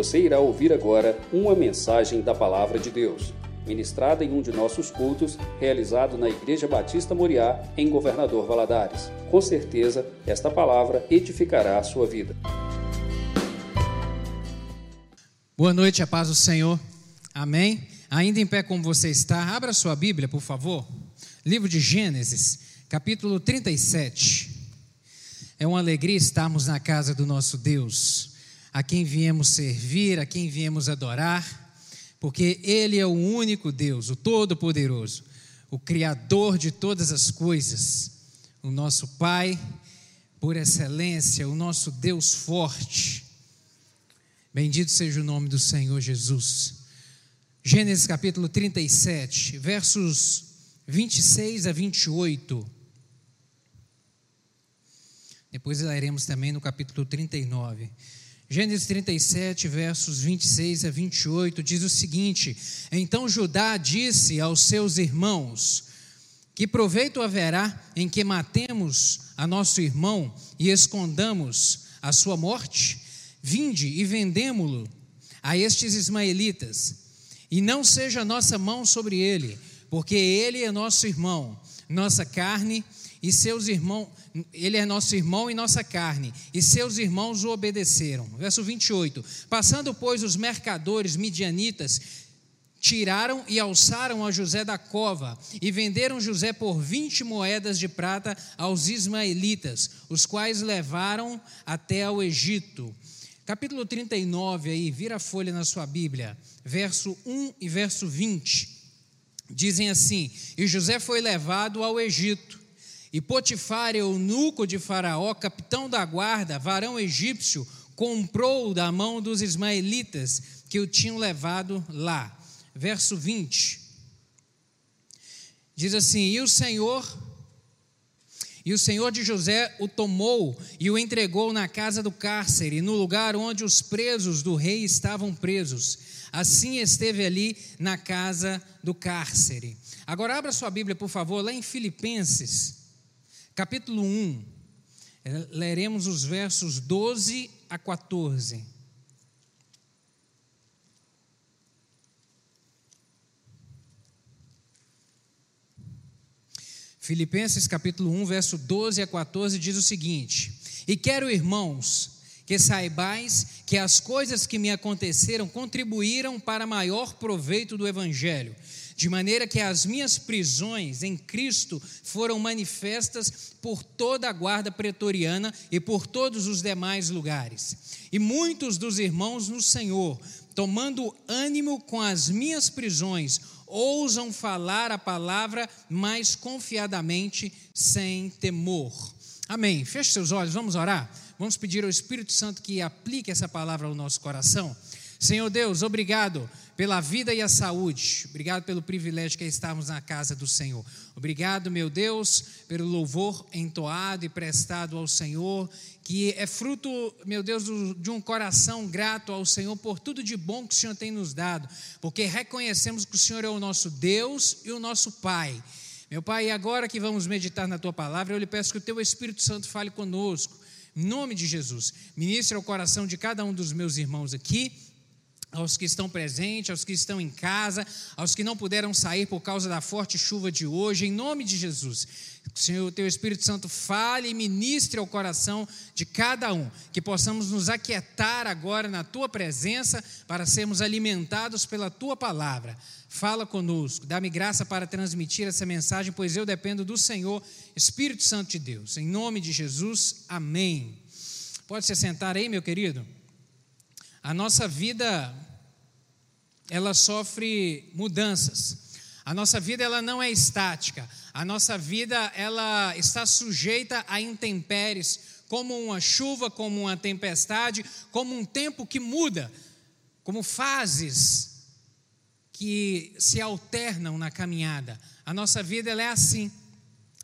Você irá ouvir agora uma mensagem da Palavra de Deus, ministrada em um de nossos cultos, realizado na Igreja Batista Moriá, em Governador Valadares. Com certeza, esta palavra edificará a sua vida. Boa noite, a paz do Senhor. Amém. Ainda em pé como você está, abra sua Bíblia, por favor. Livro de Gênesis, capítulo 37. É uma alegria estarmos na casa do nosso Deus, a quem viemos servir, a quem viemos adorar, porque Ele é o único Deus, o Todo-Poderoso, o Criador de todas as coisas, o nosso Pai, por excelência, o nosso Deus forte. Bendito seja o nome do Senhor Jesus. Gênesis capítulo 37, versos 26 a 28. Depois leremos também no capítulo 39. Gênesis 37, versos 26 a 28, diz o seguinte: Então Judá disse aos seus irmãos: Que proveito haverá em que matemos a nosso irmão e escondamos a sua morte? Vinde e vendemo-lo a estes ismaelitas, e não seja nossa mão sobre ele, porque ele é nosso irmão, nossa carne e seus irmãos ele é nosso irmão e nossa carne, e seus irmãos o obedeceram. Verso 28. Passando, pois, os mercadores midianitas, tiraram e alçaram a José da cova, e venderam José por vinte moedas de prata aos ismaelitas, os quais levaram até ao Egito. Capítulo 39, aí, vira a folha na sua Bíblia, verso 1 e verso 20. Dizem assim: E José foi levado ao Egito e Potifar, eunuco de Faraó, capitão da guarda, varão egípcio, comprou da mão dos ismaelitas que o tinham levado lá. Verso 20. Diz assim: E o Senhor e o Senhor de José o tomou e o entregou na casa do cárcere, no lugar onde os presos do rei estavam presos. Assim esteve ali na casa do cárcere. Agora abra sua Bíblia, por favor, lá em Filipenses, capítulo 1, eh, leremos os versos 12 a 14. Filipenses capítulo 1, verso 12 a 14 diz o seguinte: E quero, irmãos, que saibais que as coisas que me aconteceram contribuíram para maior proveito do evangelho de maneira que as minhas prisões em Cristo foram manifestas por toda a guarda pretoriana e por todos os demais lugares. E muitos dos irmãos no Senhor, tomando ânimo com as minhas prisões, ousam falar a palavra mais confiadamente, sem temor. Amém. Feche seus olhos, vamos orar. Vamos pedir ao Espírito Santo que aplique essa palavra ao nosso coração. Senhor Deus, obrigado pela vida e a saúde. Obrigado pelo privilégio que é estarmos na casa do Senhor. Obrigado, meu Deus, pelo louvor entoado e prestado ao Senhor, que é fruto, meu Deus, de um coração grato ao Senhor por tudo de bom que o Senhor tem nos dado, porque reconhecemos que o Senhor é o nosso Deus e o nosso Pai. Meu Pai, agora que vamos meditar na tua palavra, eu lhe peço que o teu Espírito Santo fale conosco. Em nome de Jesus, ministre o coração de cada um dos meus irmãos aqui aos que estão presentes, aos que estão em casa, aos que não puderam sair por causa da forte chuva de hoje, em nome de Jesus. Senhor, teu Espírito Santo fale e ministre ao coração de cada um, que possamos nos aquietar agora na tua presença para sermos alimentados pela tua palavra. Fala conosco, dá-me graça para transmitir essa mensagem, pois eu dependo do Senhor, Espírito Santo de Deus. Em nome de Jesus, amém. Pode se sentar aí, meu querido? A nossa vida ela sofre mudanças. A nossa vida ela não é estática. A nossa vida ela está sujeita a intempéries, como uma chuva, como uma tempestade, como um tempo que muda, como fases que se alternam na caminhada. A nossa vida ela é assim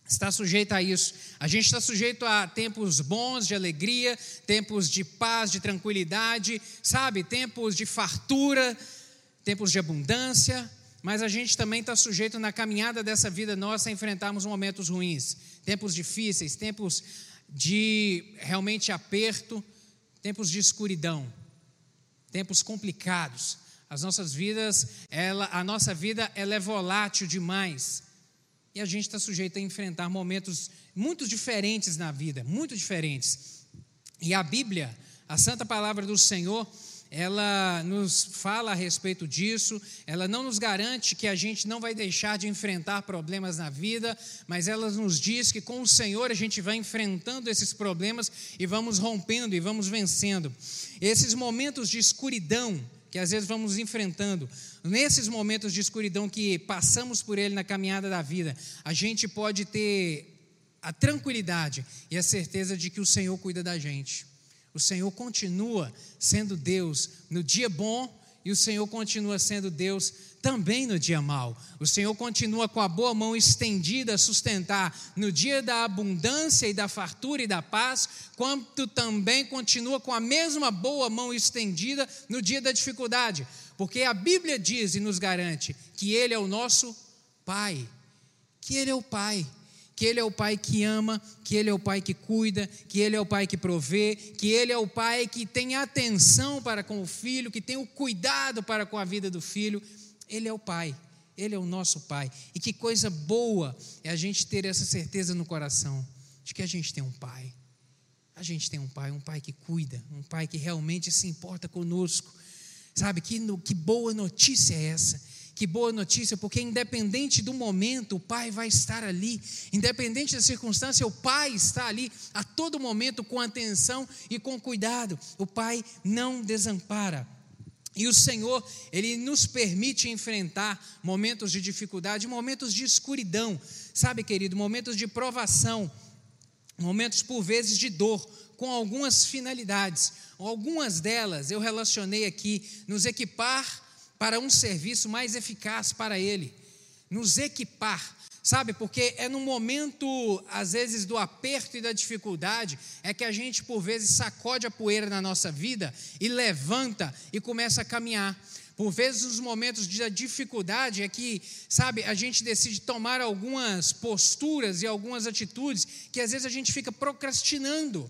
está sujeita a isso. A gente está sujeito a tempos bons de alegria, tempos de paz, de tranquilidade, sabe? Tempos de fartura, tempos de abundância, mas a gente também está sujeito na caminhada dessa vida nossa a enfrentarmos momentos ruins, tempos difíceis, tempos de realmente aperto, tempos de escuridão, tempos complicados. As nossas vidas, ela, a nossa vida ela é volátil demais. E a gente está sujeito a enfrentar momentos muito diferentes na vida, muito diferentes. E a Bíblia, a santa palavra do Senhor, ela nos fala a respeito disso, ela não nos garante que a gente não vai deixar de enfrentar problemas na vida, mas ela nos diz que com o Senhor a gente vai enfrentando esses problemas e vamos rompendo e vamos vencendo. Esses momentos de escuridão que às vezes vamos enfrentando, nesses momentos de escuridão que passamos por ele na caminhada da vida, a gente pode ter a tranquilidade e a certeza de que o Senhor cuida da gente. O Senhor continua sendo Deus no dia bom e o Senhor continua sendo Deus também no dia mau. O Senhor continua com a boa mão estendida a sustentar no dia da abundância e da fartura e da paz, quanto também continua com a mesma boa mão estendida no dia da dificuldade. Porque a Bíblia diz e nos garante que Ele é o nosso Pai, que Ele é o Pai que Ele é o Pai que ama, que Ele é o Pai que cuida, que Ele é o Pai que provê, que Ele é o Pai que tem atenção para com o filho, que tem o cuidado para com a vida do filho. Ele é o Pai, Ele é o nosso Pai. E que coisa boa é a gente ter essa certeza no coração de que a gente tem um Pai. A gente tem um Pai, um Pai que cuida, um Pai que realmente se importa conosco. Sabe, que, que boa notícia é essa? Que boa notícia, porque independente do momento, o Pai vai estar ali, independente da circunstância, o Pai está ali a todo momento com atenção e com cuidado. O Pai não desampara. E o Senhor, Ele nos permite enfrentar momentos de dificuldade, momentos de escuridão, sabe, querido, momentos de provação, momentos por vezes de dor, com algumas finalidades. Algumas delas eu relacionei aqui, nos equipar para um serviço mais eficaz para Ele, nos equipar. Sabe, porque é no momento, às vezes, do aperto e da dificuldade, é que a gente, por vezes, sacode a poeira na nossa vida e levanta e começa a caminhar. Por vezes, nos momentos de dificuldade, é que, sabe, a gente decide tomar algumas posturas e algumas atitudes que às vezes a gente fica procrastinando.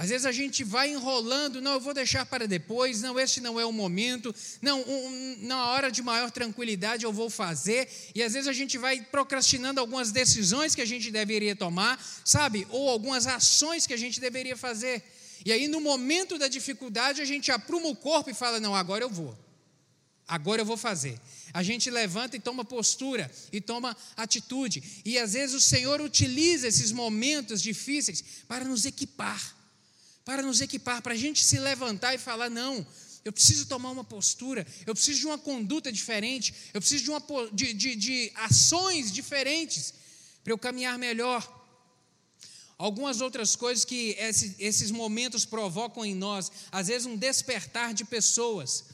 Às vezes a gente vai enrolando, não, eu vou deixar para depois, não, este não é o momento, não, um, na hora de maior tranquilidade eu vou fazer, e às vezes a gente vai procrastinando algumas decisões que a gente deveria tomar, sabe, ou algumas ações que a gente deveria fazer, e aí no momento da dificuldade a gente apruma o corpo e fala: não, agora eu vou, agora eu vou fazer. A gente levanta e toma postura e toma atitude, e às vezes o Senhor utiliza esses momentos difíceis para nos equipar para nos equipar, para a gente se levantar e falar: não, eu preciso tomar uma postura, eu preciso de uma conduta diferente, eu preciso de, uma, de, de, de ações diferentes para eu caminhar melhor. Algumas outras coisas que esses, esses momentos provocam em nós, às vezes um despertar de pessoas.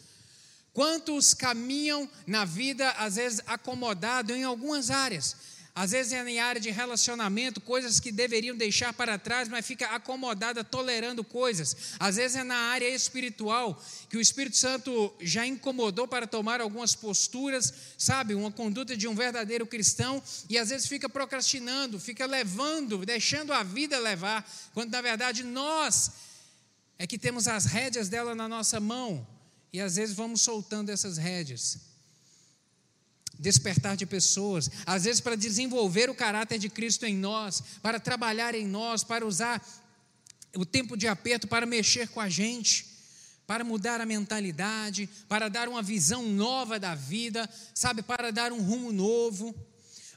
Quantos caminham na vida, às vezes acomodado em algumas áreas, às vezes é em área de relacionamento, coisas que deveriam deixar para trás, mas fica acomodada tolerando coisas. Às vezes é na área espiritual, que o Espírito Santo já incomodou para tomar algumas posturas, sabe, uma conduta de um verdadeiro cristão, e às vezes fica procrastinando, fica levando, deixando a vida levar, quando na verdade nós é que temos as rédeas dela na nossa mão, e às vezes vamos soltando essas rédeas despertar de pessoas, às vezes para desenvolver o caráter de Cristo em nós, para trabalhar em nós, para usar o tempo de aperto para mexer com a gente, para mudar a mentalidade, para dar uma visão nova da vida, sabe, para dar um rumo novo,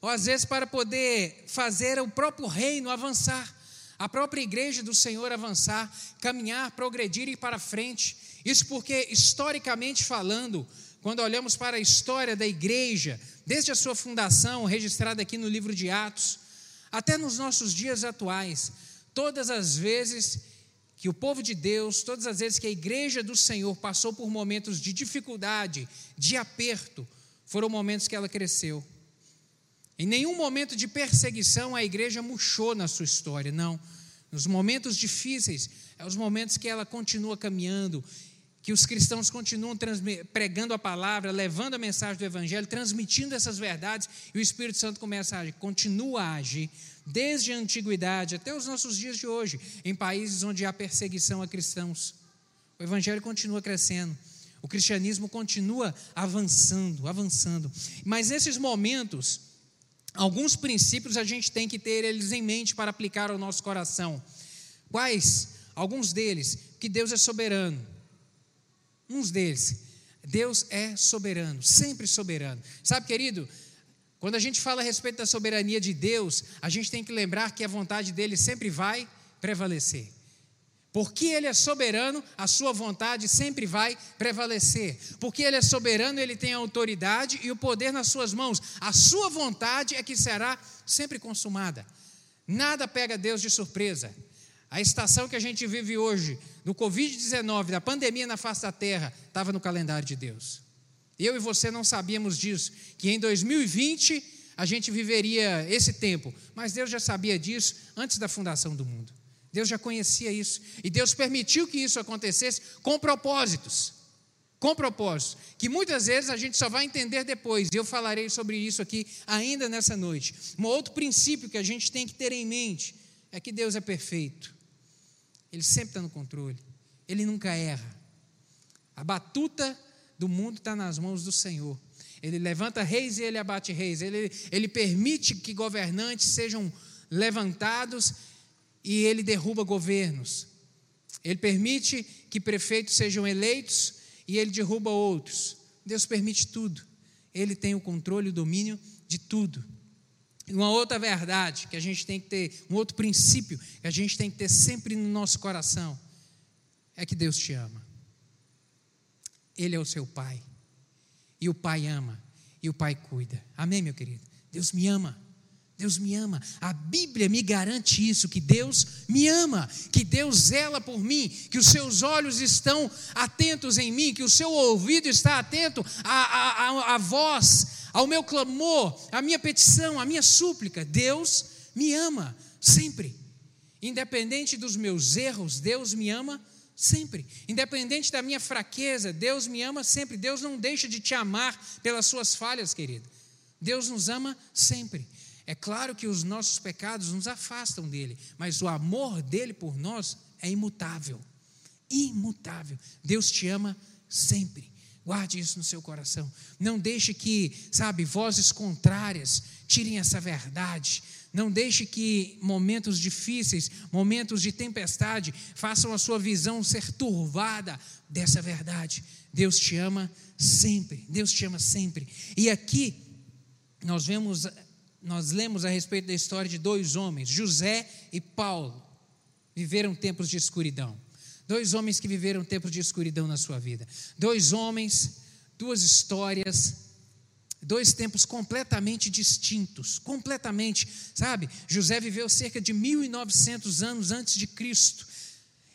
ou às vezes para poder fazer o próprio reino avançar, a própria igreja do Senhor avançar, caminhar, progredir e ir para frente. Isso porque, historicamente falando, quando olhamos para a história da igreja, desde a sua fundação, registrada aqui no livro de Atos, até nos nossos dias atuais, todas as vezes que o povo de Deus, todas as vezes que a igreja do Senhor passou por momentos de dificuldade, de aperto, foram momentos que ela cresceu. Em nenhum momento de perseguição a igreja murchou na sua história, não. Nos momentos difíceis, é os momentos que ela continua caminhando que os cristãos continuam pregando a palavra, levando a mensagem do Evangelho, transmitindo essas verdades, e o Espírito Santo começa a agir, continua a agir, desde a antiguidade até os nossos dias de hoje, em países onde há perseguição a cristãos. O evangelho continua crescendo. O cristianismo continua avançando, avançando. Mas nesses momentos, alguns princípios a gente tem que ter eles em mente para aplicar ao nosso coração. Quais? Alguns deles, que Deus é soberano. Uns deles, Deus é soberano, sempre soberano. Sabe, querido, quando a gente fala a respeito da soberania de Deus, a gente tem que lembrar que a vontade dele sempre vai prevalecer. Porque Ele é soberano, a Sua vontade sempre vai prevalecer. Porque Ele é soberano, Ele tem a autoridade e o poder nas Suas mãos. A Sua vontade é que será sempre consumada. Nada pega Deus de surpresa. A estação que a gente vive hoje, do Covid-19, da pandemia na face da terra, estava no calendário de Deus. Eu e você não sabíamos disso, que em 2020 a gente viveria esse tempo, mas Deus já sabia disso antes da fundação do mundo. Deus já conhecia isso. E Deus permitiu que isso acontecesse com propósitos. Com propósitos. Que muitas vezes a gente só vai entender depois. E eu falarei sobre isso aqui ainda nessa noite. Um outro princípio que a gente tem que ter em mente é que Deus é perfeito. Ele sempre está no controle. Ele nunca erra. A batuta do mundo está nas mãos do Senhor. Ele levanta reis e ele abate reis. Ele, ele permite que governantes sejam levantados e ele derruba governos. Ele permite que prefeitos sejam eleitos e ele derruba outros. Deus permite tudo. Ele tem o controle e o domínio de tudo. Uma outra verdade que a gente tem que ter, um outro princípio que a gente tem que ter sempre no nosso coração é que Deus te ama. Ele é o seu pai. E o pai ama. E o pai cuida. Amém, meu querido? Deus me ama. Deus me ama. A Bíblia me garante isso: que Deus me ama, que Deus zela por mim, que os seus olhos estão atentos em mim, que o seu ouvido está atento à, à, à voz, ao meu clamor, à minha petição, à minha súplica. Deus me ama sempre. Independente dos meus erros, Deus me ama sempre. Independente da minha fraqueza, Deus me ama sempre. Deus não deixa de te amar pelas suas falhas, querido. Deus nos ama sempre. É claro que os nossos pecados nos afastam dele, mas o amor dele por nós é imutável. Imutável. Deus te ama sempre. Guarde isso no seu coração. Não deixe que, sabe, vozes contrárias tirem essa verdade. Não deixe que momentos difíceis, momentos de tempestade, façam a sua visão ser turvada dessa verdade. Deus te ama sempre. Deus te ama sempre. E aqui nós vemos nós lemos a respeito da história de dois homens, José e Paulo, viveram tempos de escuridão. Dois homens que viveram tempos de escuridão na sua vida. Dois homens, duas histórias, dois tempos completamente distintos, completamente, sabe? José viveu cerca de 1900 anos antes de Cristo.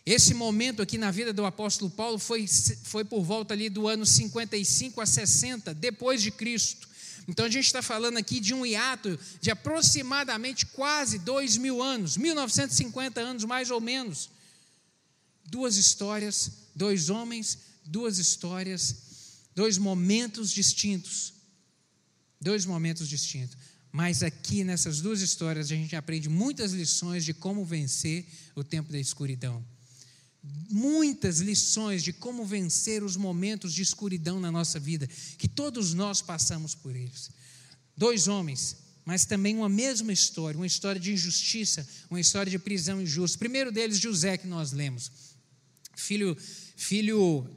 Esse momento aqui na vida do apóstolo Paulo foi, foi por volta ali do ano 55 a 60 depois de Cristo. Então a gente está falando aqui de um hiato de aproximadamente quase dois mil anos, 1950 anos mais ou menos. Duas histórias, dois homens, duas histórias, dois momentos distintos. Dois momentos distintos. Mas aqui nessas duas histórias a gente aprende muitas lições de como vencer o tempo da escuridão muitas lições de como vencer os momentos de escuridão na nossa vida, que todos nós passamos por eles. Dois homens, mas também uma mesma história, uma história de injustiça, uma história de prisão injusta. Primeiro deles, José, que nós lemos. Filho, filho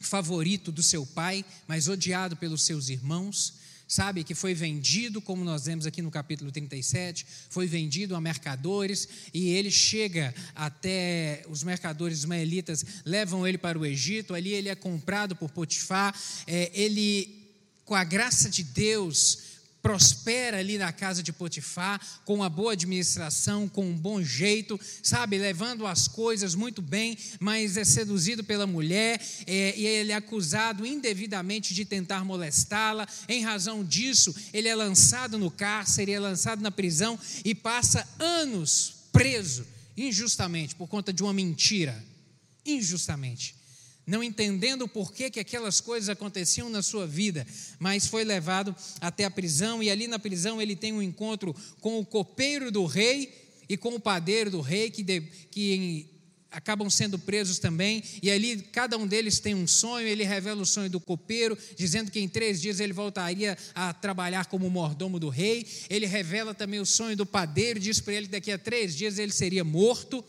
favorito do seu pai, mas odiado pelos seus irmãos sabe, que foi vendido, como nós vemos aqui no capítulo 37, foi vendido a mercadores, e ele chega até os mercadores ismaelitas, levam ele para o Egito, ali ele é comprado por Potifar, é, ele, com a graça de Deus, prospera ali na casa de Potifar, com uma boa administração, com um bom jeito, sabe, levando as coisas muito bem, mas é seduzido pela mulher é, e ele é acusado indevidamente de tentar molestá-la. Em razão disso, ele é lançado no cárcere, é lançado na prisão e passa anos preso injustamente por conta de uma mentira. Injustamente não entendendo o porquê que aquelas coisas aconteciam na sua vida, mas foi levado até a prisão e ali na prisão ele tem um encontro com o copeiro do rei e com o padeiro do rei que, de, que acabam sendo presos também, e ali cada um deles tem um sonho, ele revela o sonho do copeiro, dizendo que em três dias ele voltaria a trabalhar como mordomo do rei, ele revela também o sonho do padeiro, diz para ele que daqui a três dias ele seria morto,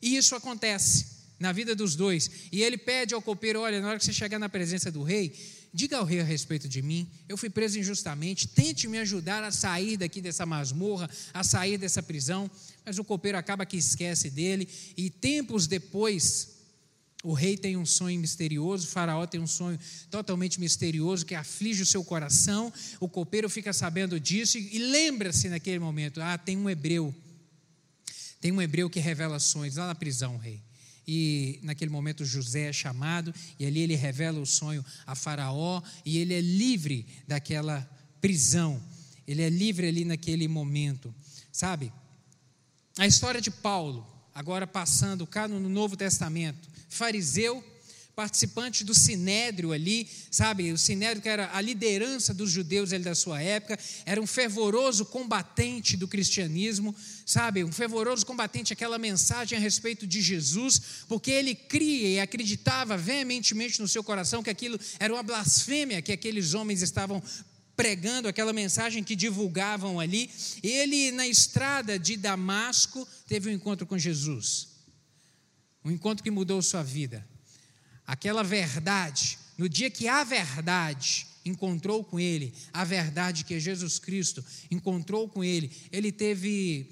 e isso acontece na vida dos dois, e ele pede ao copeiro: olha, na hora que você chegar na presença do rei, diga ao rei a respeito de mim, eu fui preso injustamente, tente me ajudar a sair daqui dessa masmorra, a sair dessa prisão. Mas o copeiro acaba que esquece dele, e tempos depois, o rei tem um sonho misterioso, o faraó tem um sonho totalmente misterioso que aflige o seu coração. O copeiro fica sabendo disso e, lembra-se naquele momento: ah, tem um hebreu, tem um hebreu que revela sonhos lá na prisão, rei. E naquele momento José é chamado, e ali ele revela o sonho a Faraó, e ele é livre daquela prisão, ele é livre ali naquele momento, sabe? A história de Paulo, agora passando cá no Novo Testamento, fariseu, participante do sinédrio ali, sabe? O sinédrio que era a liderança dos judeus ali da sua época, era um fervoroso combatente do cristianismo, sabe? Um fervoroso combatente aquela mensagem a respeito de Jesus, porque ele cria e acreditava veementemente no seu coração que aquilo era uma blasfêmia que aqueles homens estavam pregando aquela mensagem que divulgavam ali. Ele, na estrada de Damasco, teve um encontro com Jesus. Um encontro que mudou sua vida. Aquela verdade, no dia que a verdade encontrou com ele, a verdade que Jesus Cristo encontrou com ele, ele teve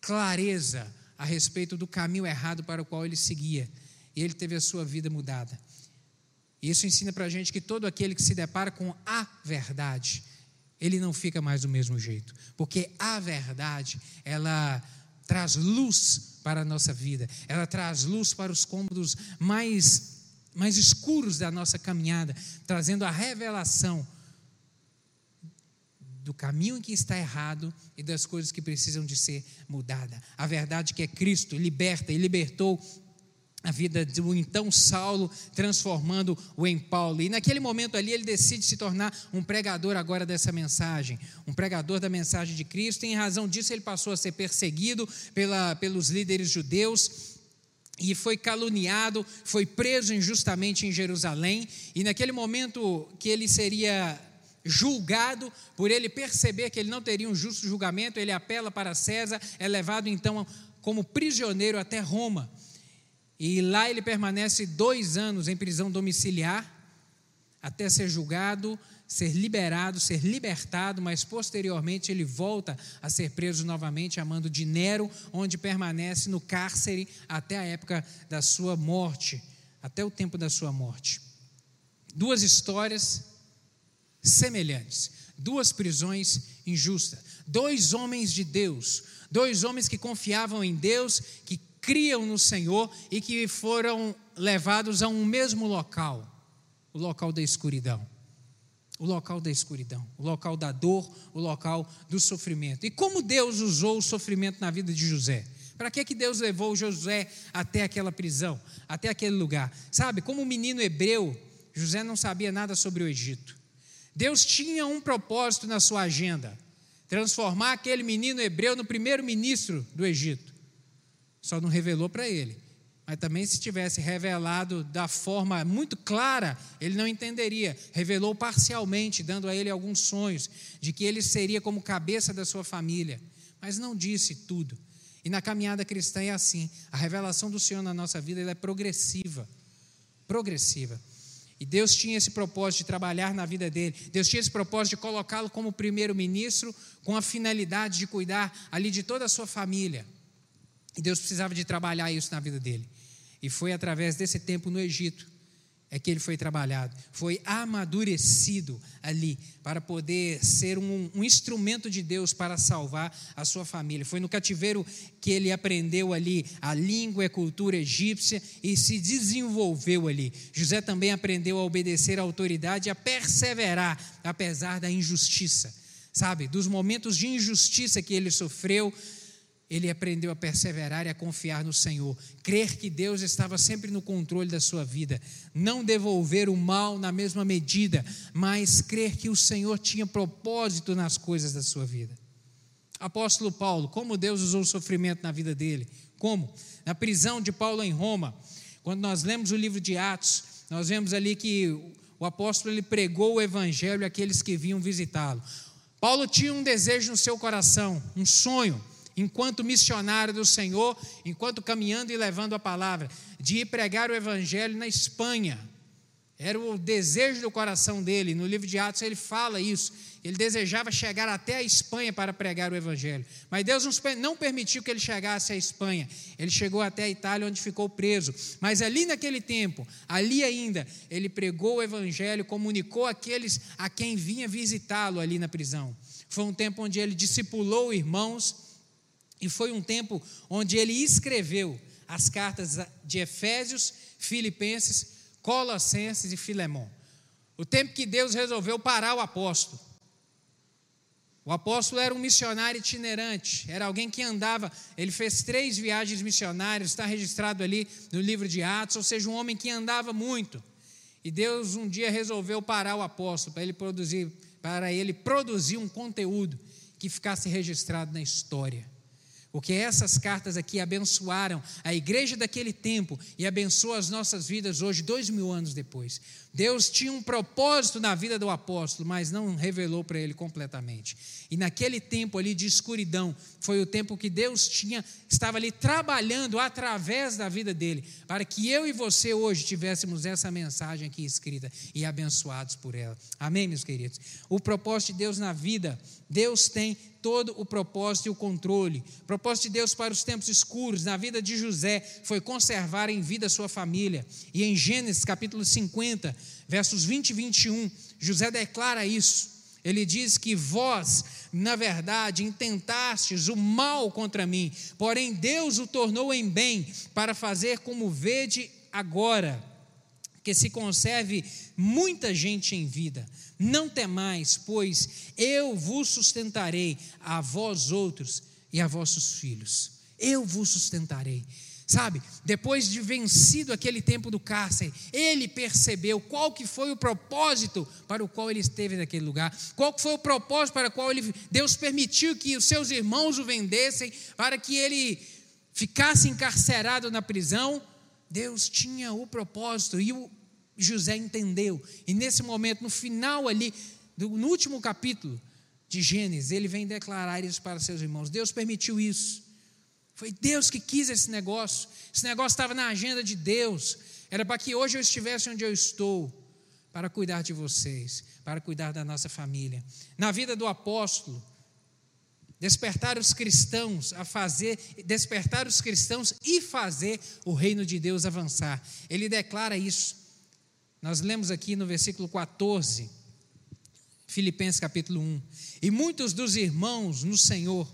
clareza a respeito do caminho errado para o qual ele seguia. E ele teve a sua vida mudada. Isso ensina para a gente que todo aquele que se depara com a verdade, ele não fica mais do mesmo jeito, porque a verdade, ela traz luz para a nossa vida, ela traz luz para os cômodos mais, mais escuros da nossa caminhada, trazendo a revelação do caminho em que está errado e das coisas que precisam de ser mudadas. A verdade que é Cristo liberta e libertou a vida do então Saulo, transformando-o em Paulo. E naquele momento ali ele decide se tornar um pregador agora dessa mensagem, um pregador da mensagem de Cristo. E em razão disso ele passou a ser perseguido pela, pelos líderes judeus e foi caluniado, foi preso injustamente em Jerusalém. E naquele momento que ele seria julgado, por ele perceber que ele não teria um justo julgamento, ele apela para César, é levado então como prisioneiro até Roma. E lá ele permanece dois anos em prisão domiciliar, até ser julgado, ser liberado, ser libertado, mas posteriormente ele volta a ser preso novamente, amando de Nero, onde permanece no cárcere até a época da sua morte, até o tempo da sua morte. Duas histórias semelhantes, duas prisões injustas, dois homens de Deus, dois homens que confiavam em Deus, que criam no Senhor e que foram levados a um mesmo local, o local da escuridão. O local da escuridão, o local da dor, o local do sofrimento. E como Deus usou o sofrimento na vida de José? Para que, que Deus levou José até aquela prisão, até aquele lugar? Sabe, como um menino hebreu, José não sabia nada sobre o Egito. Deus tinha um propósito na sua agenda: transformar aquele menino hebreu no primeiro ministro do Egito. Só não revelou para ele. Mas também, se tivesse revelado da forma muito clara, ele não entenderia. Revelou parcialmente, dando a ele alguns sonhos de que ele seria como cabeça da sua família. Mas não disse tudo. E na caminhada cristã é assim: a revelação do Senhor na nossa vida é progressiva. Progressiva. E Deus tinha esse propósito de trabalhar na vida dele. Deus tinha esse propósito de colocá-lo como primeiro-ministro, com a finalidade de cuidar ali de toda a sua família. E Deus precisava de trabalhar isso na vida dele. E foi através desse tempo no Egito é que ele foi trabalhado, foi amadurecido ali para poder ser um, um, instrumento de Deus para salvar a sua família. Foi no cativeiro que ele aprendeu ali a língua e a cultura egípcia e se desenvolveu ali. José também aprendeu a obedecer à autoridade e a perseverar apesar da injustiça, sabe? Dos momentos de injustiça que ele sofreu, ele aprendeu a perseverar e a confiar no Senhor, crer que Deus estava sempre no controle da sua vida, não devolver o mal na mesma medida, mas crer que o Senhor tinha propósito nas coisas da sua vida. Apóstolo Paulo, como Deus usou o sofrimento na vida dele? Como? Na prisão de Paulo em Roma. Quando nós lemos o livro de Atos, nós vemos ali que o apóstolo ele pregou o evangelho àqueles que vinham visitá-lo. Paulo tinha um desejo no seu coração, um sonho, enquanto missionário do Senhor, enquanto caminhando e levando a palavra, de ir pregar o evangelho na Espanha. Era o desejo do coração dele. No livro de Atos ele fala isso. Ele desejava chegar até a Espanha para pregar o Evangelho. Mas Deus não permitiu que ele chegasse à Espanha. Ele chegou até a Itália, onde ficou preso. Mas ali naquele tempo, ali ainda, ele pregou o Evangelho, comunicou aqueles a quem vinha visitá-lo ali na prisão. Foi um tempo onde ele discipulou irmãos, e foi um tempo onde ele escreveu as cartas de Efésios, Filipenses, Colossenses e Filemão. O tempo que Deus resolveu parar o apóstolo. O apóstolo era um missionário itinerante, era alguém que andava, ele fez três viagens missionárias, está registrado ali no livro de Atos, ou seja, um homem que andava muito. E Deus um dia resolveu parar o apóstolo para ele produzir, para ele produzir um conteúdo que ficasse registrado na história. Porque essas cartas aqui abençoaram a igreja daquele tempo e abençoam as nossas vidas hoje, dois mil anos depois. Deus tinha um propósito na vida do apóstolo, mas não revelou para ele completamente. E naquele tempo ali de escuridão, foi o tempo que Deus tinha, estava ali trabalhando através da vida dele, para que eu e você hoje tivéssemos essa mensagem aqui escrita e abençoados por ela. Amém, meus queridos? O propósito de Deus na vida, Deus tem todo o propósito e o controle. O propósito de Deus para os tempos escuros, na vida de José, foi conservar em vida sua família. E em Gênesis capítulo 50, versos 20 e 21, José declara isso. Ele diz que vós, na verdade, intentastes o mal contra mim, porém Deus o tornou em bem para fazer como vede agora, que se conserve muita gente em vida. Não temais, pois eu vos sustentarei a vós outros e a vossos filhos. Eu vos sustentarei. Sabe, depois de vencido aquele tempo do cárcere, ele percebeu qual que foi o propósito para o qual ele esteve naquele lugar, qual que foi o propósito para o qual ele, Deus permitiu que os seus irmãos o vendessem, para que ele ficasse encarcerado na prisão. Deus tinha o propósito e o José entendeu. E nesse momento, no final ali, no último capítulo de Gênesis, ele vem declarar isso para seus irmãos. Deus permitiu isso. Foi Deus que quis esse negócio. Esse negócio estava na agenda de Deus. Era para que hoje eu estivesse onde eu estou, para cuidar de vocês, para cuidar da nossa família. Na vida do apóstolo, despertar os cristãos a fazer, despertar os cristãos e fazer o reino de Deus avançar. Ele declara isso. Nós lemos aqui no versículo 14, Filipenses capítulo 1. E muitos dos irmãos no Senhor,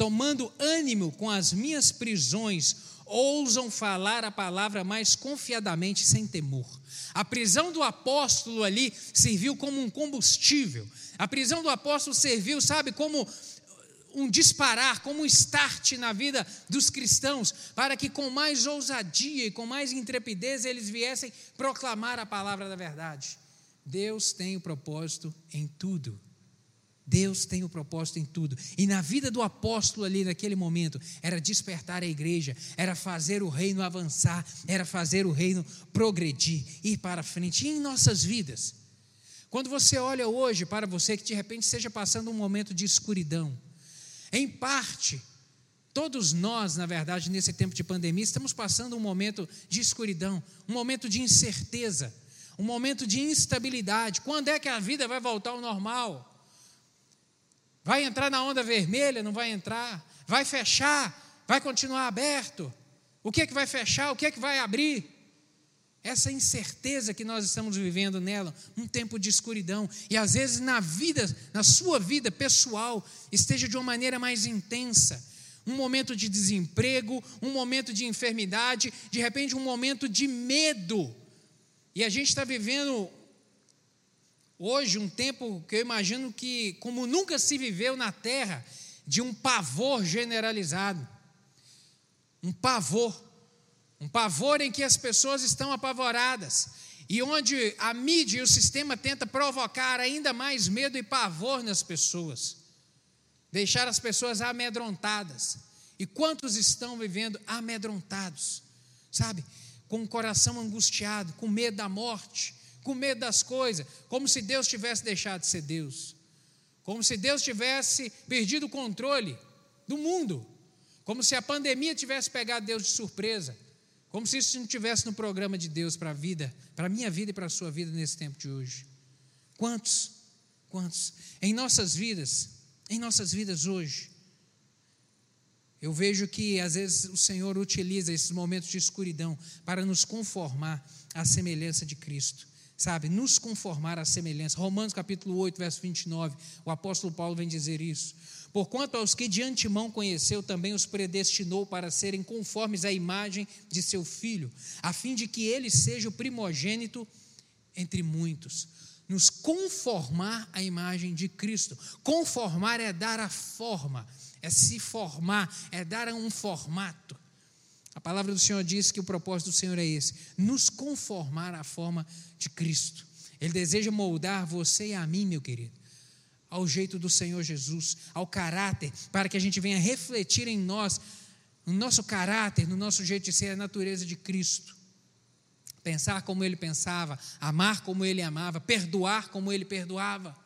tomando ânimo com as minhas prisões, ousam falar a palavra mais confiadamente, sem temor. A prisão do apóstolo ali serviu como um combustível. A prisão do apóstolo serviu, sabe, como um disparar, como um start na vida dos cristãos, para que com mais ousadia e com mais intrepidez eles viessem proclamar a palavra da verdade. Deus tem o propósito em tudo. Deus tem o propósito em tudo. E na vida do apóstolo ali naquele momento, era despertar a igreja, era fazer o reino avançar, era fazer o reino progredir, ir para frente. E em nossas vidas, quando você olha hoje para você que de repente esteja passando um momento de escuridão, em parte, todos nós, na verdade, nesse tempo de pandemia, estamos passando um momento de escuridão, um momento de incerteza, um momento de instabilidade. Quando é que a vida vai voltar ao normal? Vai entrar na onda vermelha? Não vai entrar? Vai fechar? Vai continuar aberto? O que é que vai fechar? O que é que vai abrir? Essa incerteza que nós estamos vivendo nela, um tempo de escuridão, e às vezes na vida, na sua vida pessoal, esteja de uma maneira mais intensa. Um momento de desemprego, um momento de enfermidade, de repente um momento de medo. E a gente está vivendo hoje um tempo que eu imagino que, como nunca se viveu na terra, de um pavor generalizado. Um pavor um pavor em que as pessoas estão apavoradas e onde a mídia e o sistema tenta provocar ainda mais medo e pavor nas pessoas. deixar as pessoas amedrontadas. E quantos estão vivendo amedrontados, sabe? Com o coração angustiado, com medo da morte, com medo das coisas, como se Deus tivesse deixado de ser Deus, como se Deus tivesse perdido o controle do mundo, como se a pandemia tivesse pegado Deus de surpresa, como se isso não tivesse no programa de Deus para a vida, para a minha vida e para a sua vida nesse tempo de hoje. Quantos? Quantos? Em nossas vidas, em nossas vidas hoje, eu vejo que às vezes o Senhor utiliza esses momentos de escuridão para nos conformar à semelhança de Cristo, sabe? Nos conformar à semelhança. Romanos capítulo 8, verso 29, o apóstolo Paulo vem dizer isso. Porquanto aos que de antemão conheceu, também os predestinou para serem conformes à imagem de seu filho, a fim de que ele seja o primogênito entre muitos. Nos conformar à imagem de Cristo. Conformar é dar a forma é se formar, é dar um formato. A palavra do Senhor diz que o propósito do Senhor é esse: nos conformar à forma de Cristo. Ele deseja moldar você e a mim, meu querido, ao jeito do Senhor Jesus, ao caráter, para que a gente venha refletir em nós, no nosso caráter, no nosso jeito de ser, a natureza de Cristo. Pensar como ele pensava, amar como ele amava, perdoar como ele perdoava,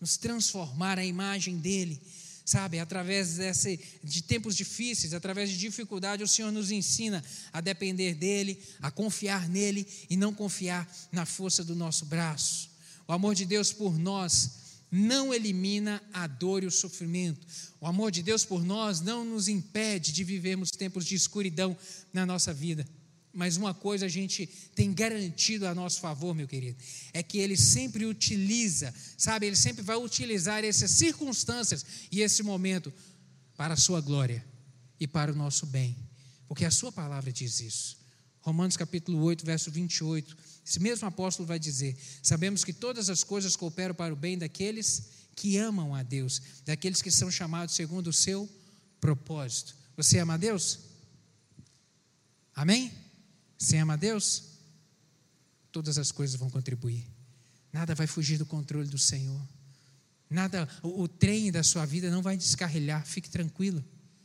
nos transformar à imagem dele Sabe, através desse, de tempos difíceis, através de dificuldade, o Senhor nos ensina a depender dEle, a confiar nele e não confiar na força do nosso braço. O amor de Deus por nós não elimina a dor e o sofrimento. O amor de Deus por nós não nos impede de vivermos tempos de escuridão na nossa vida. Mas uma coisa a gente tem garantido a nosso favor, meu querido, é que ele sempre utiliza, sabe, ele sempre vai utilizar essas circunstâncias e esse momento para a sua glória e para o nosso bem, porque a sua palavra diz isso. Romanos capítulo 8, verso 28, esse mesmo apóstolo vai dizer: Sabemos que todas as coisas cooperam para o bem daqueles que amam a Deus, daqueles que são chamados segundo o seu propósito. Você ama a Deus? Amém? Você ama a Deus? Todas as coisas vão contribuir. Nada vai fugir do controle do Senhor. Nada, o, o trem da sua vida não vai descarrilhar. Fique tranquilo.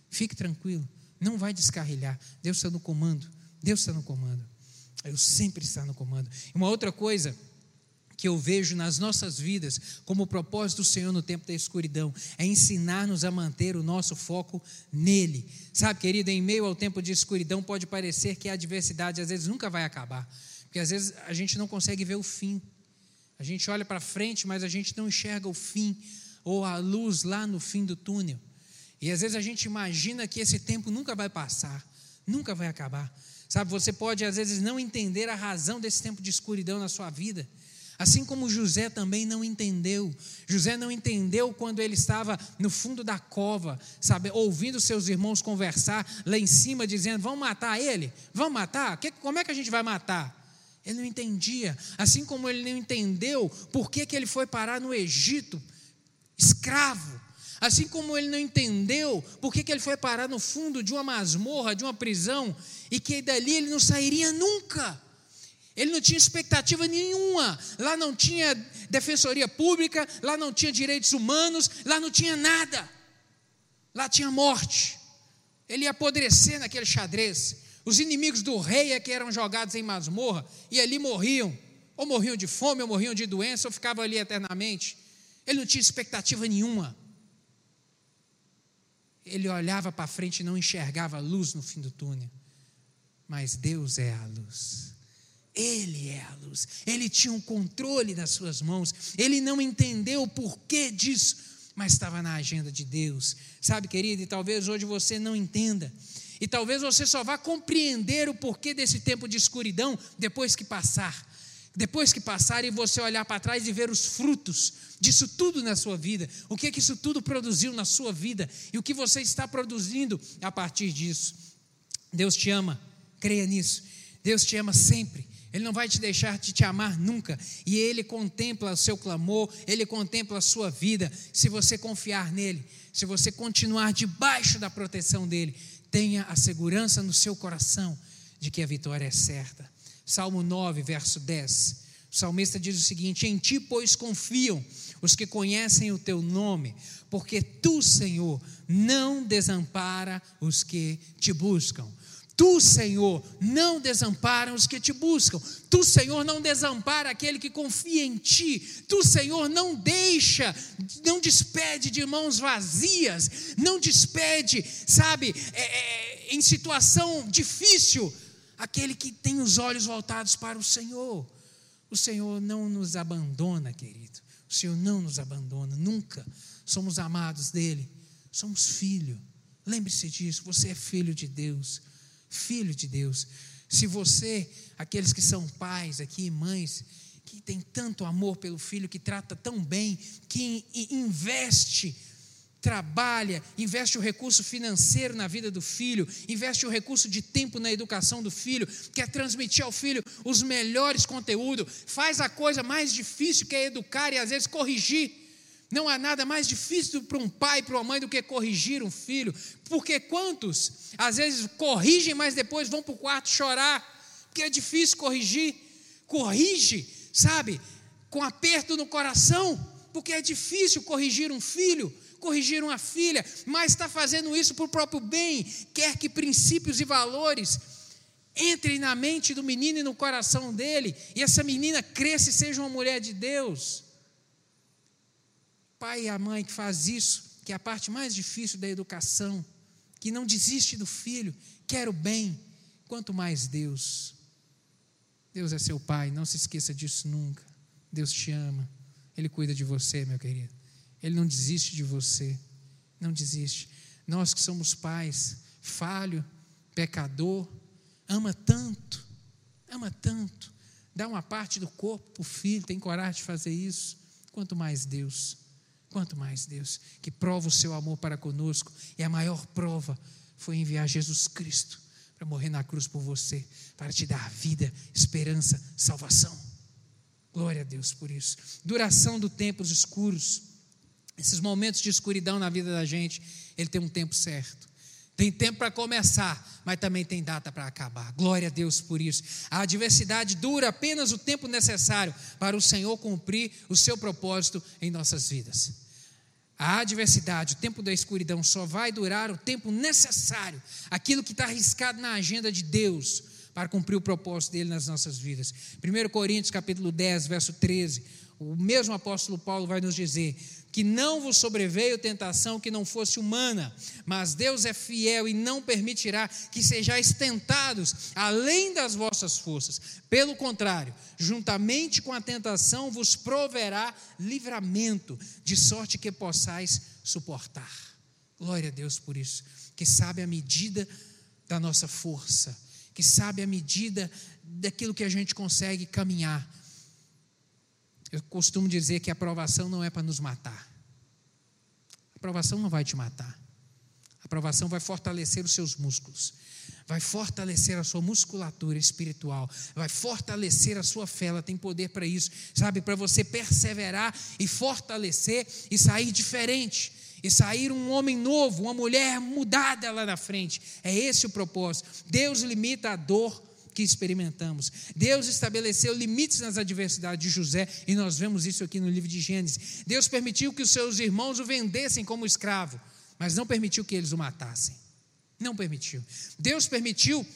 Fique tranquilo. Não vai descarrilhar. Deus está no comando. Deus está no comando. Eu sempre está no comando. Uma outra coisa que eu vejo nas nossas vidas como propósito do Senhor no tempo da escuridão é ensinar-nos a manter o nosso foco nele. Sabe, querido, em meio ao tempo de escuridão pode parecer que a adversidade às vezes nunca vai acabar, porque às vezes a gente não consegue ver o fim. A gente olha para frente, mas a gente não enxerga o fim ou a luz lá no fim do túnel. E às vezes a gente imagina que esse tempo nunca vai passar, nunca vai acabar. Sabe, você pode às vezes não entender a razão desse tempo de escuridão na sua vida. Assim como José também não entendeu. José não entendeu quando ele estava no fundo da cova, sabe, ouvindo seus irmãos conversar lá em cima, dizendo: Vamos matar ele? Vamos matar? como é que a gente vai matar? Ele não entendia. Assim como ele não entendeu por que, que ele foi parar no Egito, escravo. Assim como ele não entendeu por que, que ele foi parar no fundo de uma masmorra, de uma prisão, e que dali ele não sairia nunca. Ele não tinha expectativa nenhuma. Lá não tinha defensoria pública, lá não tinha direitos humanos, lá não tinha nada. Lá tinha morte. Ele ia apodrecer naquele xadrez. Os inimigos do rei é que eram jogados em masmorra e ali morriam. Ou morriam de fome, ou morriam de doença, ou ficavam ali eternamente. Ele não tinha expectativa nenhuma. Ele olhava para frente e não enxergava luz no fim do túnel. Mas Deus é a luz. Ele é a luz. Ele tinha um controle nas suas mãos. Ele não entendeu o porquê disso, mas estava na agenda de Deus. Sabe, querido, e talvez hoje você não entenda. E talvez você só vá compreender o porquê desse tempo de escuridão depois que passar. Depois que passar e você olhar para trás e ver os frutos disso tudo na sua vida, o que que isso tudo produziu na sua vida e o que você está produzindo a partir disso. Deus te ama, creia nisso. Deus te ama sempre. Ele não vai te deixar de te amar nunca. E Ele contempla o seu clamor, Ele contempla a sua vida. Se você confiar nele, se você continuar debaixo da proteção dele, tenha a segurança no seu coração de que a vitória é certa. Salmo 9, verso 10. O salmista diz o seguinte: Em ti, pois, confiam os que conhecem o teu nome, porque tu, Senhor, não desampara os que te buscam. Tu, Senhor, não desampara os que te buscam. Tu, Senhor, não desampara aquele que confia em ti. Tu, Senhor, não deixa, não despede de mãos vazias, não despede, sabe, é, é, em situação difícil, aquele que tem os olhos voltados para o Senhor. O Senhor não nos abandona, querido. O Senhor não nos abandona, nunca. Somos amados dele, somos filho. Lembre-se disso, você é filho de Deus filho de Deus. Se você, aqueles que são pais aqui, mães, que tem tanto amor pelo filho, que trata tão bem, que investe, trabalha, investe o recurso financeiro na vida do filho, investe o recurso de tempo na educação do filho, quer transmitir ao filho os melhores conteúdos, faz a coisa mais difícil que é educar e às vezes corrigir não há nada mais difícil para um pai para uma mãe do que corrigir um filho, porque quantos às vezes corrigem, mas depois vão para o quarto chorar, porque é difícil corrigir. Corrige, sabe, com aperto no coração, porque é difícil corrigir um filho, corrigir uma filha, mas está fazendo isso para o próprio bem, quer que princípios e valores entrem na mente do menino e no coração dele, e essa menina cresça e seja uma mulher de Deus pai e a mãe que faz isso, que é a parte mais difícil da educação, que não desiste do filho, quer o bem, quanto mais Deus. Deus é seu pai, não se esqueça disso nunca. Deus te ama, Ele cuida de você, meu querido. Ele não desiste de você, não desiste. Nós que somos pais, falho, pecador, ama tanto, ama tanto, dá uma parte do corpo para o filho, tem coragem de fazer isso, quanto mais Deus. Quanto mais Deus, que prova o seu amor para conosco, e a maior prova foi enviar Jesus Cristo para morrer na cruz por você, para te dar vida, esperança, salvação. Glória a Deus por isso. Duração do tempo, os escuros, esses momentos de escuridão na vida da gente, ele tem um tempo certo. Tem tempo para começar, mas também tem data para acabar. Glória a Deus por isso. A adversidade dura apenas o tempo necessário para o Senhor cumprir o seu propósito em nossas vidas. A adversidade, o tempo da escuridão, só vai durar o tempo necessário, aquilo que está arriscado na agenda de Deus para cumprir o propósito dele nas nossas vidas. 1 Coríntios capítulo 10, verso 13, o mesmo apóstolo Paulo vai nos dizer: que não vos sobreveio tentação que não fosse humana, mas Deus é fiel e não permitirá que sejais tentados além das vossas forças. Pelo contrário, juntamente com a tentação vos proverá livramento, de sorte que possais suportar. Glória a Deus por isso, que sabe a medida da nossa força, que sabe a medida daquilo que a gente consegue caminhar eu costumo dizer que a aprovação não é para nos matar. A aprovação não vai te matar. A aprovação vai fortalecer os seus músculos, vai fortalecer a sua musculatura espiritual, vai fortalecer a sua fé. Ela tem poder para isso, sabe? Para você perseverar e fortalecer e sair diferente e sair um homem novo, uma mulher mudada lá na frente. É esse o propósito. Deus limita a dor que experimentamos. Deus estabeleceu limites nas adversidades de José, e nós vemos isso aqui no livro de Gênesis. Deus permitiu que os seus irmãos o vendessem como escravo, mas não permitiu que eles o matassem. Não permitiu. Deus permitiu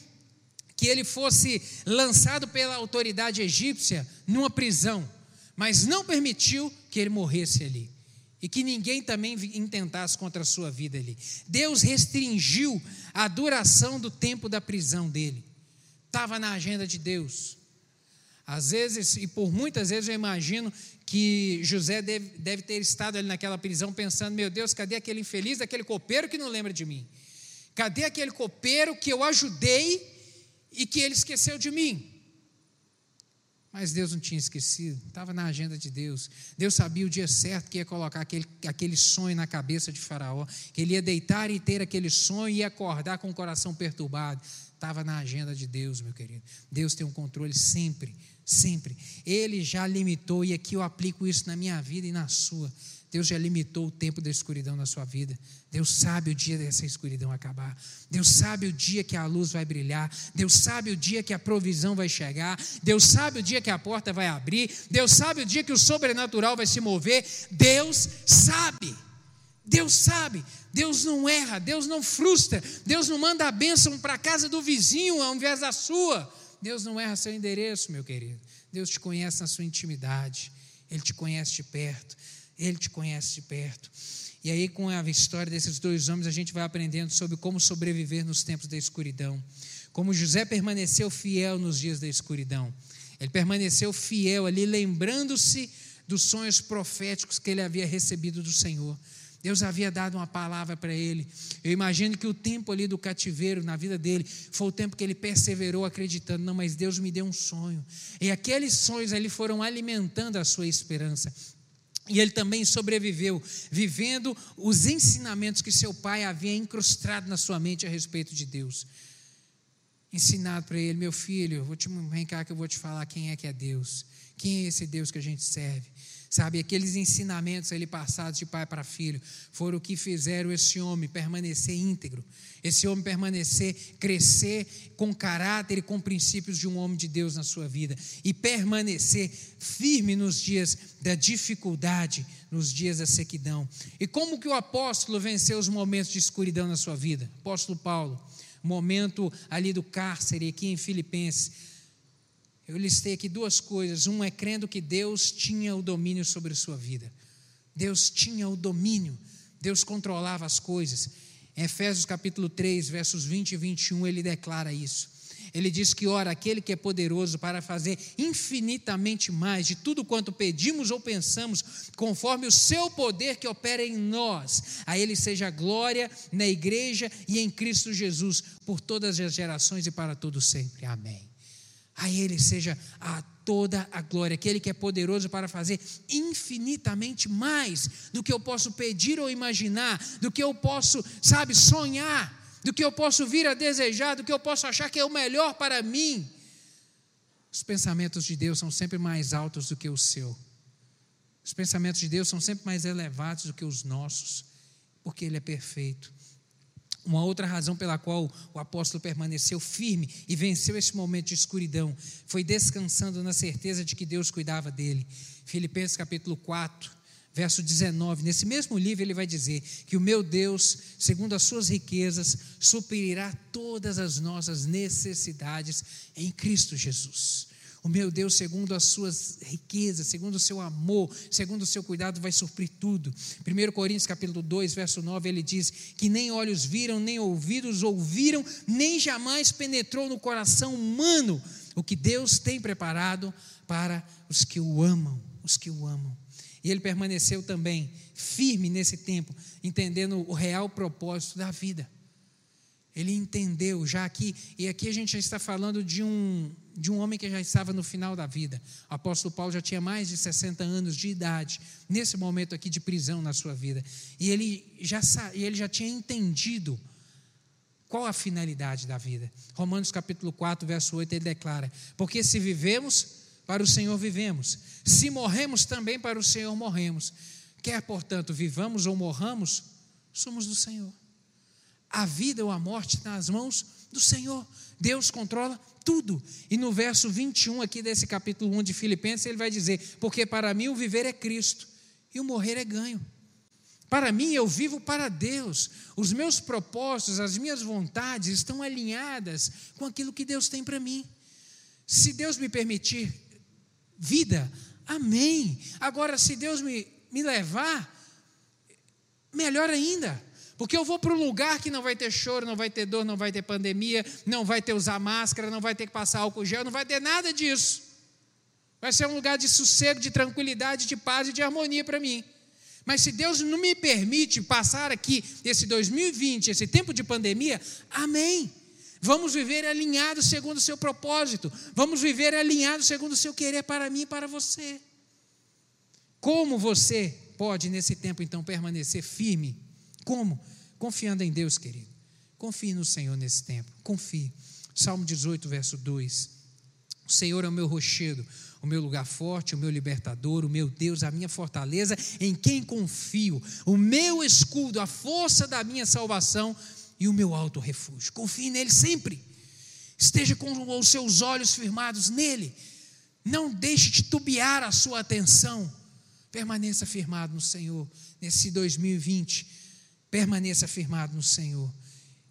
que ele fosse lançado pela autoridade egípcia numa prisão, mas não permitiu que ele morresse ali e que ninguém também intentasse contra a sua vida ali. Deus restringiu a duração do tempo da prisão dele estava na agenda de Deus. Às vezes, e por muitas vezes eu imagino que José deve, deve ter estado ali naquela prisão pensando: meu Deus, cadê aquele infeliz, aquele copeiro que não lembra de mim? Cadê aquele copeiro que eu ajudei e que ele esqueceu de mim? Mas Deus não tinha esquecido, estava na agenda de Deus. Deus sabia o dia certo que ia colocar aquele, aquele sonho na cabeça de Faraó, que ele ia deitar e ter aquele sonho e acordar com o coração perturbado. estava na agenda de Deus, meu querido. Deus tem um controle sempre, sempre. Ele já limitou, e aqui eu aplico isso na minha vida e na sua. Deus já limitou o tempo da escuridão na sua vida. Deus sabe o dia dessa escuridão acabar. Deus sabe o dia que a luz vai brilhar. Deus sabe o dia que a provisão vai chegar. Deus sabe o dia que a porta vai abrir. Deus sabe o dia que o sobrenatural vai se mover. Deus sabe. Deus sabe. Deus não erra. Deus não frustra. Deus não manda a bênção para a casa do vizinho ao invés da sua. Deus não erra seu endereço, meu querido. Deus te conhece na sua intimidade. Ele te conhece de perto. Ele te conhece de perto. E aí, com a história desses dois homens, a gente vai aprendendo sobre como sobreviver nos tempos da escuridão. Como José permaneceu fiel nos dias da escuridão. Ele permaneceu fiel ali, lembrando-se dos sonhos proféticos que ele havia recebido do Senhor. Deus havia dado uma palavra para ele. Eu imagino que o tempo ali do cativeiro na vida dele foi o tempo que ele perseverou acreditando, não, mas Deus me deu um sonho. E aqueles sonhos ali foram alimentando a sua esperança. E ele também sobreviveu, vivendo os ensinamentos que seu pai havia incrustado na sua mente a respeito de Deus. Ensinado para ele, meu filho, vou te, vem cá que eu vou te falar quem é que é Deus. Quem é esse Deus que a gente serve? Sabe, aqueles ensinamentos ali passados de pai para filho foram o que fizeram esse homem permanecer íntegro, esse homem permanecer, crescer com caráter e com princípios de um homem de Deus na sua vida e permanecer firme nos dias da dificuldade, nos dias da sequidão. E como que o apóstolo venceu os momentos de escuridão na sua vida? Apóstolo Paulo, momento ali do cárcere aqui em Filipenses eu listei aqui duas coisas. Um é crendo que Deus tinha o domínio sobre a sua vida. Deus tinha o domínio. Deus controlava as coisas. Em Efésios capítulo 3, versos 20 e 21, ele declara isso. Ele diz que, ora, aquele que é poderoso para fazer infinitamente mais de tudo quanto pedimos ou pensamos, conforme o seu poder que opera em nós, a ele seja glória na igreja e em Cristo Jesus, por todas as gerações e para todo sempre. Amém. A Ele seja a toda a glória, aquele que é poderoso para fazer infinitamente mais do que eu posso pedir ou imaginar, do que eu posso, sabe, sonhar, do que eu posso vir a desejar, do que eu posso achar que é o melhor para mim. Os pensamentos de Deus são sempre mais altos do que o seu. Os pensamentos de Deus são sempre mais elevados do que os nossos, porque Ele é perfeito. Uma outra razão pela qual o apóstolo permaneceu firme e venceu esse momento de escuridão foi descansando na certeza de que Deus cuidava dele. Filipenses capítulo 4, verso 19. Nesse mesmo livro ele vai dizer que o meu Deus, segundo as suas riquezas, suprirá todas as nossas necessidades em Cristo Jesus. O meu Deus, segundo as suas riquezas, segundo o seu amor, segundo o seu cuidado, vai suprir tudo. 1 Coríntios capítulo 2, verso 9, ele diz que nem olhos viram, nem ouvidos ouviram, nem jamais penetrou no coração humano o que Deus tem preparado para os que o amam, os que o amam. E ele permaneceu também firme nesse tempo, entendendo o real propósito da vida. Ele entendeu já aqui, e aqui a gente está falando de um, de um homem que já estava no final da vida. O apóstolo Paulo já tinha mais de 60 anos de idade, nesse momento aqui de prisão na sua vida. E ele já, ele já tinha entendido qual a finalidade da vida. Romanos capítulo 4, verso 8, ele declara: Porque se vivemos, para o Senhor vivemos, se morremos também, para o Senhor morremos. Quer, portanto, vivamos ou morramos, somos do Senhor. A vida ou a morte nas mãos do Senhor. Deus controla tudo. E no verso 21 aqui desse capítulo 1 de Filipenses, ele vai dizer: Porque para mim o viver é Cristo e o morrer é ganho. Para mim eu vivo para Deus. Os meus propósitos, as minhas vontades estão alinhadas com aquilo que Deus tem para mim. Se Deus me permitir vida, amém. Agora, se Deus me, me levar, melhor ainda. Porque eu vou para um lugar que não vai ter choro, não vai ter dor, não vai ter pandemia, não vai ter usar máscara, não vai ter que passar álcool gel, não vai ter nada disso. Vai ser um lugar de sossego, de tranquilidade, de paz e de harmonia para mim. Mas se Deus não me permite passar aqui esse 2020, esse tempo de pandemia, amém. Vamos viver alinhados segundo o seu propósito. Vamos viver alinhados segundo o seu querer para mim e para você. Como você pode, nesse tempo, então, permanecer firme como? Confiando em Deus, querido. Confie no Senhor nesse tempo. Confie. Salmo 18, verso 2. O Senhor é o meu rochedo, o meu lugar forte, o meu libertador, o meu Deus, a minha fortaleza, em quem confio, o meu escudo, a força da minha salvação e o meu alto refúgio. Confie nele sempre. Esteja com os seus olhos firmados nele. Não deixe titubear a sua atenção. Permaneça firmado no Senhor nesse 2020. Permaneça firmado no Senhor.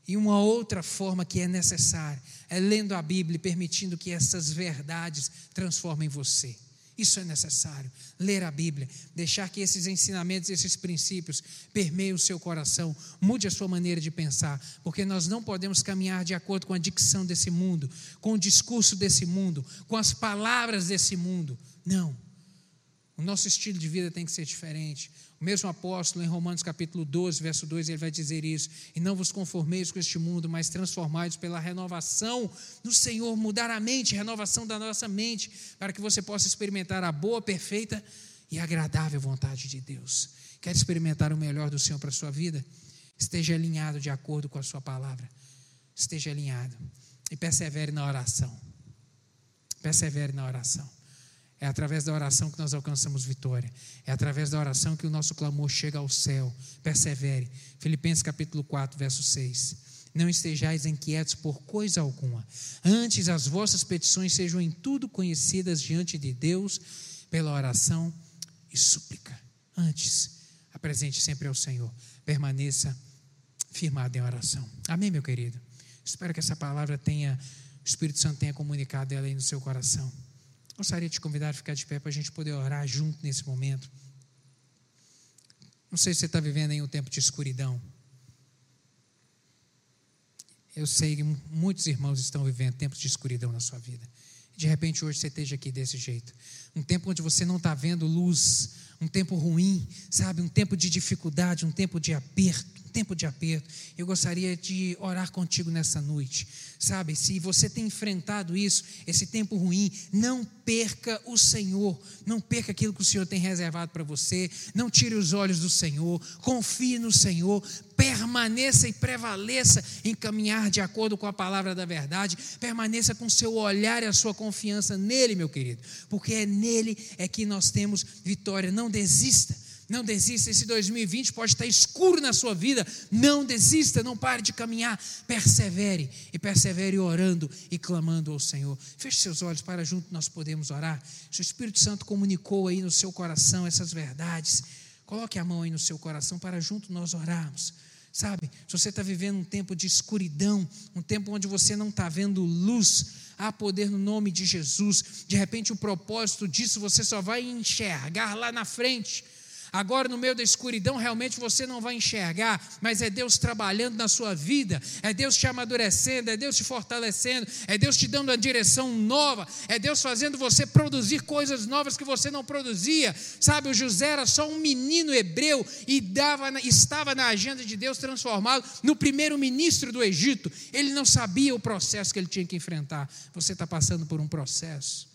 E uma outra forma que é necessária é lendo a Bíblia e permitindo que essas verdades transformem você. Isso é necessário. Ler a Bíblia, deixar que esses ensinamentos, esses princípios permeiem o seu coração, mude a sua maneira de pensar, porque nós não podemos caminhar de acordo com a dicção desse mundo, com o discurso desse mundo, com as palavras desse mundo. Não. O nosso estilo de vida tem que ser diferente. O mesmo apóstolo, em Romanos capítulo 12, verso 2, ele vai dizer isso: E não vos conformeis com este mundo, mas transformados pela renovação do Senhor, mudar a mente, renovação da nossa mente, para que você possa experimentar a boa, perfeita e agradável vontade de Deus. Quer experimentar o melhor do Senhor para a sua vida? Esteja alinhado de acordo com a sua palavra. Esteja alinhado. E persevere na oração. Persevere na oração. É através da oração que nós alcançamos vitória. É através da oração que o nosso clamor chega ao céu. Persevere. Filipenses capítulo 4, verso 6. Não estejais inquietos por coisa alguma. Antes as vossas petições sejam em tudo conhecidas diante de Deus pela oração e súplica. Antes, apresente sempre ao Senhor. Permaneça firmado em oração. Amém, meu querido? Espero que essa palavra tenha, o Espírito Santo tenha comunicado ela aí no seu coração. Gostaria de te convidar a ficar de pé para a gente poder orar junto nesse momento. Não sei se você está vivendo em um tempo de escuridão. Eu sei que muitos irmãos estão vivendo tempos de escuridão na sua vida. De repente hoje você esteja aqui desse jeito. Um tempo onde você não está vendo luz, um tempo ruim, sabe? Um tempo de dificuldade, um tempo de aperto tempo de aperto. Eu gostaria de orar contigo nessa noite. Sabe, se você tem enfrentado isso, esse tempo ruim, não perca o Senhor, não perca aquilo que o Senhor tem reservado para você, não tire os olhos do Senhor, confie no Senhor, permaneça e prevaleça em caminhar de acordo com a palavra da verdade, permaneça com seu olhar e a sua confiança nele, meu querido, porque é nele é que nós temos vitória. Não desista não desista, esse 2020 pode estar escuro na sua vida. Não desista, não pare de caminhar. Persevere e persevere orando e clamando ao Senhor. Feche seus olhos para junto nós podemos orar. Se o Espírito Santo comunicou aí no seu coração essas verdades, coloque a mão aí no seu coração para junto nós orarmos. Sabe, se você está vivendo um tempo de escuridão, um tempo onde você não está vendo luz, há poder no nome de Jesus. De repente, o propósito disso você só vai enxergar lá na frente Agora, no meio da escuridão, realmente você não vai enxergar, mas é Deus trabalhando na sua vida, é Deus te amadurecendo, é Deus te fortalecendo, é Deus te dando a direção nova, é Deus fazendo você produzir coisas novas que você não produzia. Sabe, o José era só um menino hebreu e dava, estava na agenda de Deus transformado no primeiro ministro do Egito. Ele não sabia o processo que ele tinha que enfrentar. Você está passando por um processo.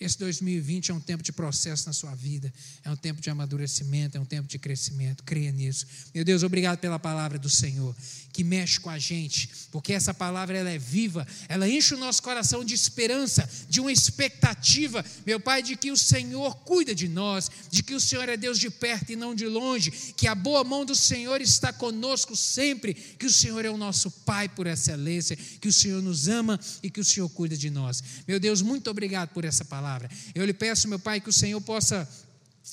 Esse 2020 é um tempo de processo na sua vida, é um tempo de amadurecimento, é um tempo de crescimento. Creia nisso. Meu Deus, obrigado pela palavra do Senhor, que mexe com a gente, porque essa palavra ela é viva, ela enche o nosso coração de esperança, de uma expectativa, meu Pai, de que o Senhor cuida de nós, de que o Senhor é Deus de perto e não de longe, que a boa mão do Senhor está conosco sempre, que o Senhor é o nosso Pai por excelência, que o Senhor nos ama e que o Senhor cuida de nós. Meu Deus, muito obrigado por essa palavra palavra. Eu lhe peço, meu Pai, que o Senhor possa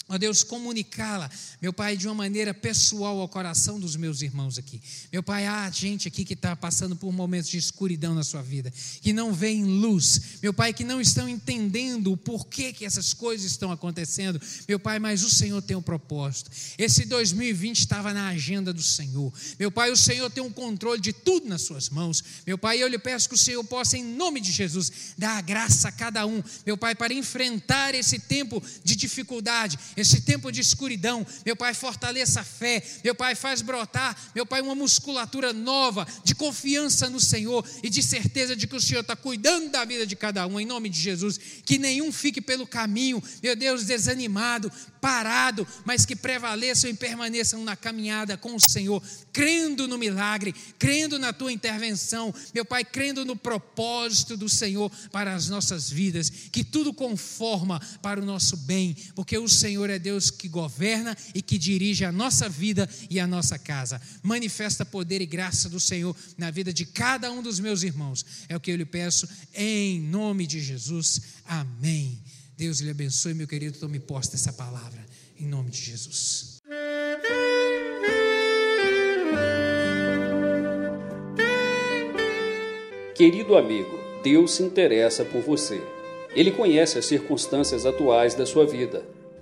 Ó Deus, comunicá-la, meu Pai, de uma maneira pessoal ao coração dos meus irmãos aqui. Meu Pai, há gente aqui que está passando por momentos de escuridão na sua vida, que não vêem luz, meu Pai, que não estão entendendo o porquê que essas coisas estão acontecendo. Meu Pai, mas o Senhor tem um propósito. Esse 2020 estava na agenda do Senhor. Meu Pai, o Senhor tem um controle de tudo nas suas mãos. Meu Pai, eu lhe peço que o Senhor possa, em nome de Jesus, dar a graça a cada um, meu Pai, para enfrentar esse tempo de dificuldade esse tempo de escuridão, meu Pai, fortaleça a fé, meu Pai, faz brotar, meu Pai, uma musculatura nova de confiança no Senhor e de certeza de que o Senhor está cuidando da vida de cada um, em nome de Jesus. Que nenhum fique pelo caminho, meu Deus, desanimado, parado, mas que prevaleçam e permaneçam na caminhada com o Senhor, crendo no milagre, crendo na tua intervenção, meu Pai, crendo no propósito do Senhor para as nossas vidas, que tudo conforma para o nosso bem, porque o Senhor é Deus que governa e que dirige a nossa vida e a nossa casa. Manifesta poder e graça do Senhor na vida de cada um dos meus irmãos. É o que eu lhe peço em nome de Jesus. Amém. Deus lhe abençoe, meu querido. Tome posse dessa palavra, em nome de Jesus. Querido amigo, Deus se interessa por você. Ele conhece as circunstâncias atuais da sua vida.